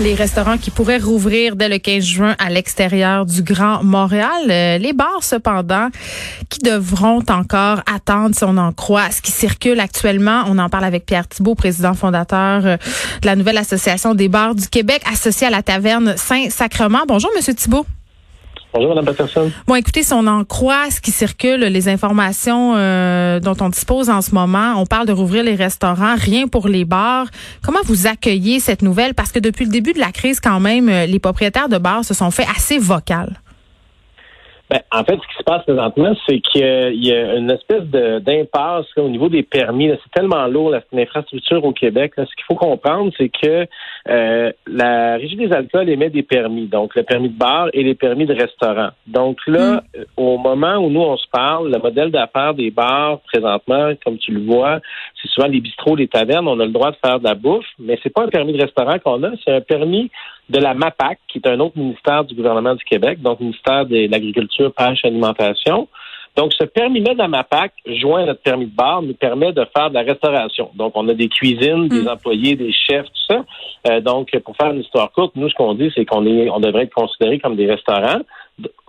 Les restaurants qui pourraient rouvrir dès le 15 juin à l'extérieur du Grand Montréal. Euh, les bars, cependant, qui devront encore attendre, si on en croit, ce qui circule actuellement. On en parle avec Pierre Thibault, président fondateur euh, de la nouvelle Association des bars du Québec, associé à la taverne Saint-Sacrement. Bonjour, Monsieur Thibault. Bonjour, Mme Patterson? Bon, écoutez, si on en croit ce qui circule, les informations euh, dont on dispose en ce moment, on parle de rouvrir les restaurants, rien pour les bars. Comment vous accueillez cette nouvelle? Parce que depuis le début de la crise, quand même, euh, les propriétaires de bars se sont fait assez vocales. Ben, en fait, ce qui se passe présentement, c'est qu'il y a une espèce d'impasse au niveau des permis. C'est tellement lourd, l'infrastructure au Québec. Ce qu'il faut comprendre, c'est que euh, la Régie des alcools émet des permis, donc le permis de bar et les permis de restaurant. Donc là, mm. au moment où nous, on se parle, le modèle d'affaires des bars, présentement, comme tu le vois, c'est souvent les bistrots, les tavernes, on a le droit de faire de la bouffe, mais c'est pas un permis de restaurant qu'on a, c'est un permis de la MAPAC, qui est un autre ministère du gouvernement du Québec, donc ministère de l'Agriculture, Pêche, Alimentation. Donc, ce permis-là de la MAPAC, joint à notre permis de bar, nous permet de faire de la restauration. Donc, on a des cuisines, des mm. employés, des chefs, tout ça. Euh, donc, pour faire une histoire courte, nous, ce qu'on dit, c'est qu'on est, on devrait être considéré comme des restaurants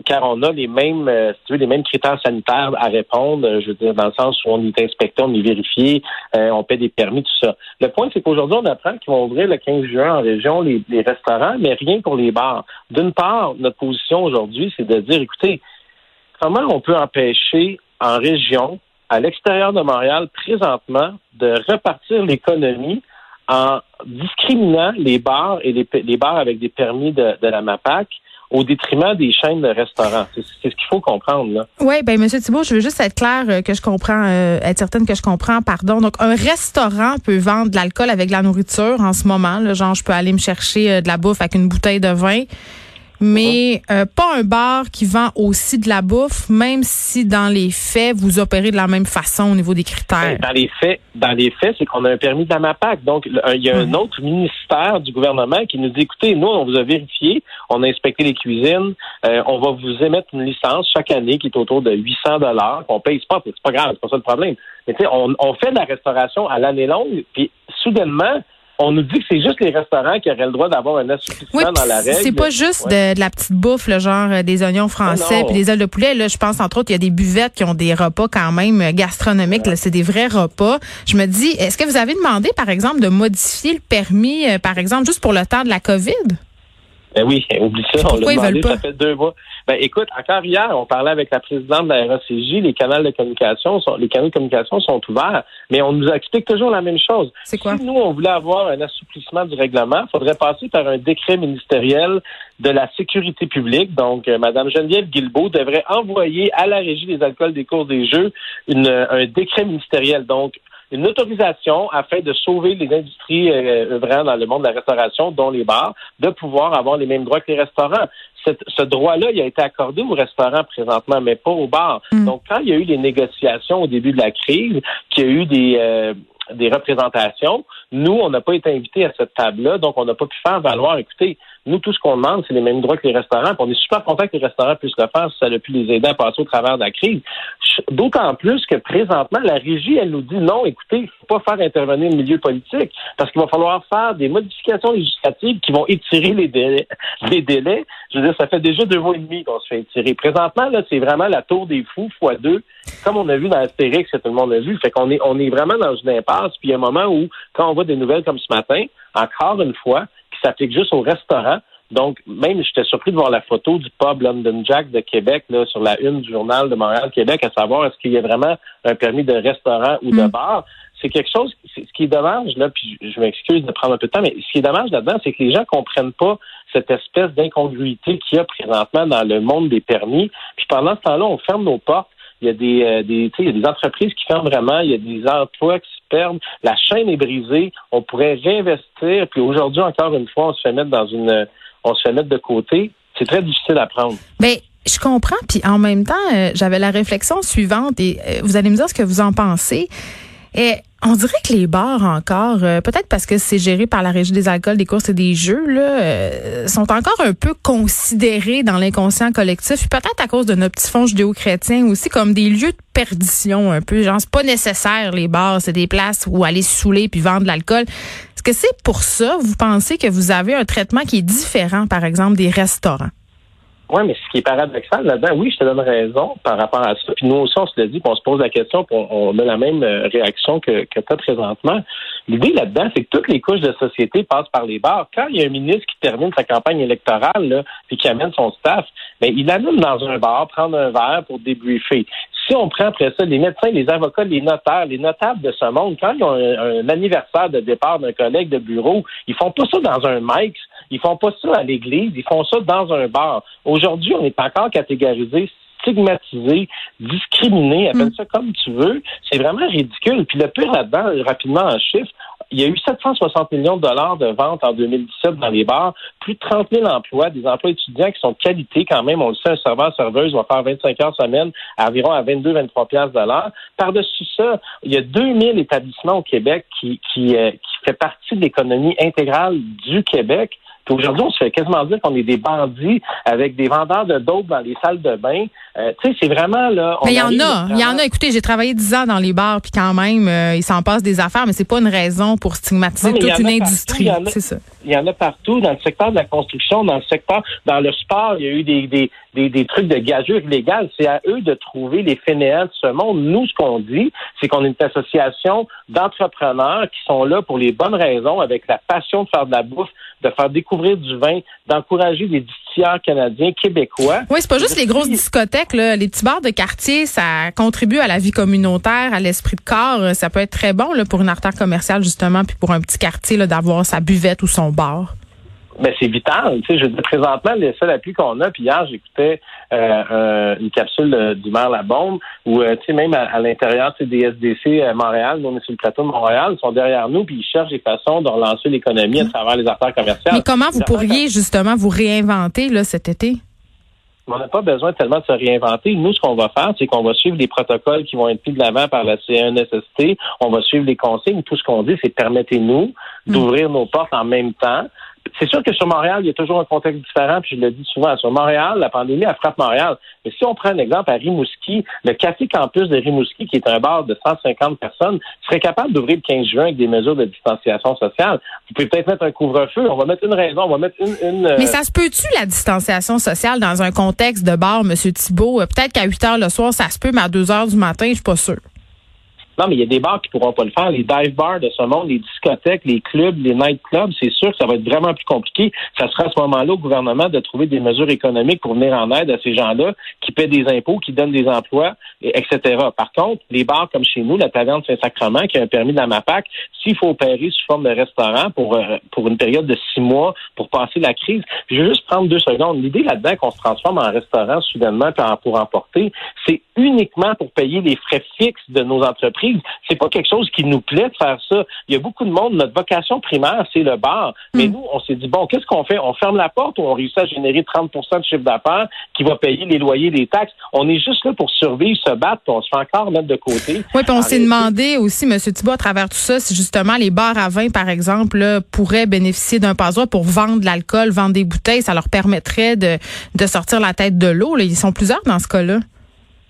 car on a les mêmes, euh, si tu veux, les mêmes critères sanitaires à répondre, euh, je veux dire, dans le sens où on est inspecté, on est vérifié, euh, on paie des permis, tout ça. Le point, c'est qu'aujourd'hui, on apprend qu'ils vont ouvrir le 15 juin en région les, restaurants, mais rien pour les bars. D'une part, notre position aujourd'hui, c'est de dire, écoutez, comment on peut empêcher en région, à l'extérieur de Montréal, présentement, de repartir l'économie en discriminant les bars et les, bars avec des permis de la MAPAC au détriment des chaînes de restaurants. C'est ce qu'il faut comprendre. là. Oui, ben Monsieur Thibault, je veux juste être clair euh, que je comprends, euh, être certaine que je comprends, pardon. Donc, un restaurant peut vendre de l'alcool avec de la nourriture en ce moment. Genre, je peux aller me chercher euh, de la bouffe avec une bouteille de vin mais euh, pas un bar qui vend aussi de la bouffe, même si dans les faits, vous opérez de la même façon au niveau des critères. Dans les faits, dans les faits, c'est qu'on a un permis de la MAPAC. Donc, il y a un autre ministère du gouvernement qui nous dit, écoutez, nous, on vous a vérifié, on a inspecté les cuisines, euh, on va vous émettre une licence chaque année qui est autour de 800 dollars, qu'on paye pas, c'est pas grave, c'est pas ça le problème. Mais tu sais, on, on fait de la restauration à l'année longue, puis soudainement, on nous dit que c'est juste les restaurants qui auraient le droit d'avoir un assouplissement dans la règle. C'est pas juste de, la petite bouffe, le genre euh, des oignons français puis des ailes de poulet. Là, je pense entre autres, il y a des buvettes qui ont des repas quand même euh, gastronomiques. C'est des vrais repas. Je me dis, est-ce que vous avez demandé, par exemple, de modifier le permis, euh, par exemple, juste pour le temps de la COVID? Ben oui, oublie ça. on l'a demandé, ça fait deux mois. Ben écoute, encore hier, on parlait avec la présidente de la RACJ, les canaux de communication sont, les canaux de communication sont ouverts, mais on nous explique toujours la même chose. C'est quoi? Si nous, on voulait avoir un assouplissement du règlement, il faudrait passer par un décret ministériel de la sécurité publique. Donc, euh, Mme Geneviève Guilbeault devrait envoyer à la Régie des alcools des cours des jeux une, un décret ministériel. Donc, une autorisation afin de sauver les industries euh, œuvrant dans le monde de la restauration, dont les bars, de pouvoir avoir les mêmes droits que les restaurants. ce droit-là, il a été accordé aux restaurants présentement, mais pas aux bars. Mm. Donc, quand il y a eu les négociations au début de la crise, qu'il y a eu des, euh, des représentations, nous, on n'a pas été invités à cette table-là, donc on n'a pas pu faire valoir, écoutez, nous, tout ce qu'on demande, c'est les mêmes droits que les restaurants. on est super content que les restaurants puissent le faire si ça a pu les aider à passer au travers de la crise. D'autant plus que présentement, la régie, elle nous dit non, écoutez, il faut pas faire intervenir le milieu politique parce qu'il va falloir faire des modifications législatives qui vont étirer les délais. Les délais, je veux dire, ça fait déjà deux mois et demi qu'on se fait étirer. Présentement, là, c'est vraiment la tour des fous fois deux, comme on a vu dans Astérix, que tout le monde a vu. Fait qu'on est, on est vraiment dans une impasse. Puis il y a un moment où, quand on voit des nouvelles comme ce matin, encore une fois, s'applique juste au restaurant. Donc, même j'étais surpris de voir la photo du pub London Jack de Québec là, sur la une du journal de Montréal-Québec, à savoir est-ce qu'il y a vraiment un permis de restaurant ou de mm. bar? C'est quelque chose, ce qui est dommage, là, puis je m'excuse de prendre un peu de temps, mais ce qui est dommage là-dedans, c'est que les gens comprennent pas cette espèce d'incongruité qu'il y a présentement dans le monde des permis. Puis pendant ce temps-là, on ferme nos portes il y a des, euh, des, il y a des entreprises qui ferment vraiment, il y a des emplois qui se perdent, la chaîne est brisée, on pourrait réinvestir, puis aujourd'hui, encore une fois, on se fait mettre dans une, on se fait mettre de côté. C'est très difficile à prendre. Mais je comprends, puis en même temps, euh, j'avais la réflexion suivante, et euh, vous allez me dire ce que vous en pensez. On dirait que les bars encore, euh, peut-être parce que c'est géré par la Régie des alcools, des courses et des jeux, là, euh, sont encore un peu considérés dans l'inconscient collectif, peut-être à cause de nos petits fonds judéo-chrétiens aussi comme des lieux de perdition un peu. Genre, c'est pas nécessaire les bars, c'est des places où aller saouler puis vendre l'alcool. Est-ce que c'est pour ça, vous pensez que vous avez un traitement qui est différent, par exemple, des restaurants? Oui, mais ce qui est paradoxal là-dedans, oui, je te donne raison par rapport à ça. Puis nous aussi, on se le dit, puis on se pose la question, puis on, a la même euh, réaction que, que as présentement. L'idée là-dedans, c'est que toutes les couches de société passent par les bars. Quand il y a un ministre qui termine sa campagne électorale, là, puis qui amène son staff, bien, il amène dans un bar, prendre un verre pour débriefer. Si on prend après ça les médecins, les avocats, les notaires, les notables de ce monde, quand ils ont un, anniversaire de départ d'un collègue de bureau, ils font pas ça dans un mic, ils font pas ça à l'église, ils font ça dans un bar. Aujourd'hui, on est encore catégorisé stigmatisé, discriminé, appelle mm. ça comme tu veux. C'est vraiment ridicule. Puis le pire là-dedans, rapidement en chiffres, il y a eu 760 millions de dollars de ventes en 2017 dans les bars, plus de 30 000 emplois, des emplois étudiants qui sont de qualité quand même. On le sait, un serveur-serveuse va faire 25 heures semaine à environ à 22-23 piastres de l'heure. Par-dessus ça, il y a 2000 établissements au Québec qui, qui, euh, qui fait partie de l'économie intégrale du Québec. Aujourd'hui, on se fait quasiment dire qu'on est des bandits avec des vendeurs de dope dans les salles de bain. Euh, tu sais, c'est vraiment là. mais il y en a, il y en a. Écoutez, j'ai travaillé dix ans dans les bars, puis quand même, euh, il s'en passe des affaires, mais c'est pas une raison pour stigmatiser toute une industrie. C'est ça. Il y en a partout dans le secteur de la construction, dans le secteur, dans le sport. Il y a eu des des, des, des trucs de gageure illégale. C'est à eux de trouver les fainéants de ce monde. Nous, ce qu'on dit, c'est qu'on est une association d'entrepreneurs qui sont là pour les bonnes raisons, avec la passion de faire de la bouffe, de faire découvrir du vin, d'encourager des distilleurs canadiens, québécois. Oui, c'est pas juste les grosses discothèques, les petits bars de quartier, ça contribue à la vie communautaire, à l'esprit de corps. Ça peut être très bon pour une artère commerciale, justement, puis pour un petit quartier d'avoir sa buvette ou son bar ben c'est vital. Tu sais, je dis présentement, le seul appui qu'on a, puis hier, j'écoutais euh, euh, une capsule du maire Labombe, où, euh, tu sais, même à, l'intérieur des SDC à Montréal, nous, on est sur le plateau de Montréal, ils sont derrière nous, puis ils cherchent des façons de relancer l'économie à travers les affaires commerciales. Mais comment vous pourriez, justement, vous réinventer, là, cet été? On n'a pas besoin tellement de se réinventer. Nous, ce qu'on va faire, c'est qu'on va suivre les protocoles qui vont être mis de l'avant par la CNSST. On va suivre les consignes. Tout ce qu'on dit, c'est permettez-nous hmm. d'ouvrir nos portes en même temps c'est sûr que sur Montréal, il y a toujours un contexte différent, puis je le dis souvent, sur Montréal, la pandémie, elle frappe Montréal. Mais si on prend un exemple à Rimouski, le Café Campus de Rimouski, qui est un bar de 150 personnes, serait capable d'ouvrir le 15 juin avec des mesures de distanciation sociale. Vous pouvez peut-être mettre un couvre-feu, on va mettre une raison, on va mettre une... euh, Mais ça se peut-tu, la distanciation sociale, dans un contexte de bar, M. Thibault? Peut-être qu'à 8 heures le soir, ça se peut, mais à 2 heures du matin, je suis pas sûr. Non, mais il y a des bars qui pourront pas le faire. Les dive bars de ce monde, les discothèques, les clubs, les night clubs, c'est sûr que ça va être vraiment plus compliqué. Ça sera à ce moment-là au gouvernement de trouver des mesures économiques pour venir en aide à ces gens-là qui paient des impôts, qui donnent des emplois, etc. Par contre, les bars comme chez nous, la taverne Saint-Sacrement, qui a un permis de la MAPAC, s'il faut opérer sous forme de restaurant pour, euh, pour une période de six mois pour passer la crise, je vais juste prendre deux secondes. L'idée là-dedans qu'on se transforme en restaurant soudainement pour emporter, c'est uniquement pour payer les frais fixes de nos entreprises. C'est pas quelque chose qui nous plaît de faire ça. Il y a beaucoup de monde, notre vocation primaire, c'est le bar. Mais hmm. nous, on s'est dit, bon, qu'est-ce qu'on fait? On ferme la porte ou on réussit à générer 30% de chiffre d'affaires qui va payer les loyers, les taxes? On est juste là pour survivre, se battre, puis on se fait encore mettre de côté. Oui, puis on s'est demandé aussi, M. Thibault, à travers tout ça, si justement les bars à vin, par exemple, pourraient bénéficier d'un passoire pour vendre de l'alcool, vendre des bouteilles. Ça leur permettrait de, de sortir la tête de l'eau. Ils sont plusieurs dans ce cas-là.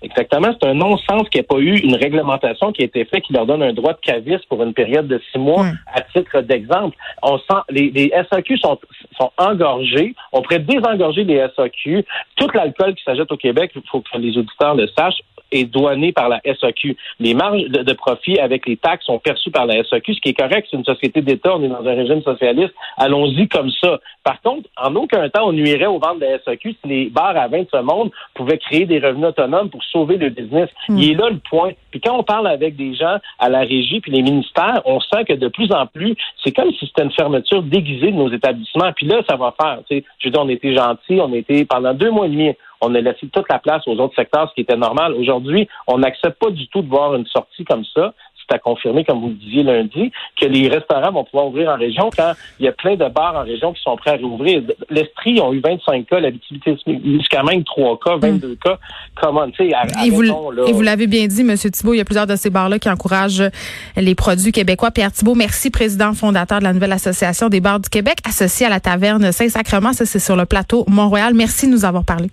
Exactement. C'est un non-sens qu'il n'y ait pas eu une réglementation qui a été faite qui leur donne un droit de caviste pour une période de six mois. À titre d'exemple, on sent les, les SAQ sont, sont engorgés. On pourrait désengorger les SAQ. Tout l'alcool qui s'ajoute au Québec, il faut que les auditeurs le sachent, est douané par la SAQ. Les marges de, profit avec les taxes sont perçues par la SAQ, ce qui est correct. C'est une société d'État, on est dans un régime socialiste. Allons-y comme ça. Par contre, en aucun temps, on nuirait aux ventes de la SAQ si les bars à vin de ce monde pouvaient créer des revenus autonomes pour sauver le business. Hmm. Il est là le point. Puis quand on parle avec des gens à la régie puis les ministères, on sent que de plus en plus, c'est comme si c'était une fermeture déguisée de nos établissements. Puis là, ça va faire. Tu sais, je veux dire, on était gentils, on était pendant deux mois et demi, on a laissé toute la place aux autres secteurs, ce qui était normal. Aujourd'hui, on n'accepte pas du tout de voir une sortie comme ça c'est à confirmer, comme vous le disiez lundi, que les restaurants vont pouvoir ouvrir en région quand il y a plein de bars en région qui sont prêts à rouvrir. L'Estrie ont eu 25 cas, l'activité jusqu'à même 3 cas, 22 mm. cas. Comment, tu sais, Et vous, et vous l'avez bien dit, M. Thibault, il y a plusieurs de ces bars-là qui encouragent les produits québécois. Pierre Thibault, merci, président fondateur de la nouvelle association des bars du Québec, associé à la taverne Saint-Sacrement. Ça, c'est sur le plateau Mont-Royal. Merci de nous avoir parlé.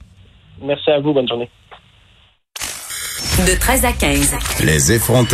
Merci à vous. Bonne journée. De 13 à 15. Les effrontés.